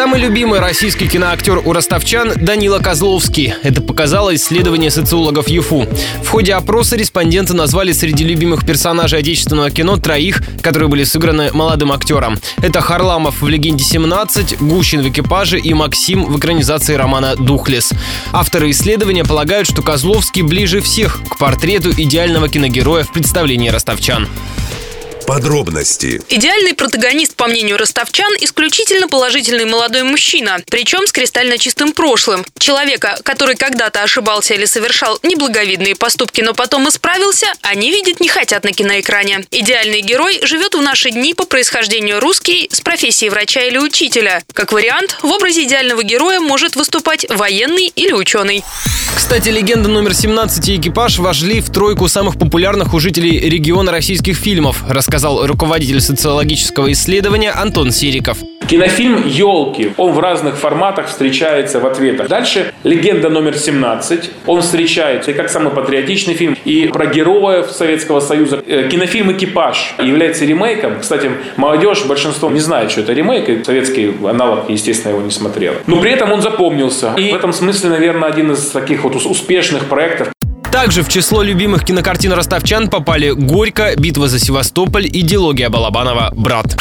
Самый любимый российский киноактер у ростовчан Данила Козловский. Это показало исследование социологов ЮФУ. В ходе опроса респонденты назвали среди любимых персонажей отечественного кино троих, которые были сыграны молодым актером. Это Харламов в «Легенде 17», Гущин в «Экипаже» и Максим в экранизации романа «Духлес». Авторы исследования полагают, что Козловский ближе всех к портрету идеального киногероя в представлении ростовчан. Подробности. Идеальный протагонист, по мнению ростовчан, исключительно положительный молодой мужчина, причем с кристально чистым прошлым. Человека, который когда-то ошибался или совершал неблаговидные поступки, но потом исправился, они видеть не хотят на киноэкране. Идеальный герой живет в наши дни по происхождению русский с профессией врача или учителя. Как вариант, в образе идеального героя может выступать военный или ученый. Кстати, легенда номер 17 и экипаж вошли в тройку самых популярных у жителей региона российских фильмов, рассказал руководитель социологического исследования Антон Сериков. Кинофильм «Елки». Он в разных форматах встречается в ответах. Дальше «Легенда номер 17». Он встречается и как самый патриотичный фильм, и про героев Советского Союза. Э, кинофильм «Экипаж» является ремейком. Кстати, молодежь, большинство не знает, что это ремейк, и советский аналог, естественно, его не смотрел. Но при этом он запомнился. И в этом смысле, наверное, один из таких вот успешных проектов. Также в число любимых кинокартин ростовчан попали «Горько», «Битва за Севастополь» и «Дилогия Балабанова. Брат».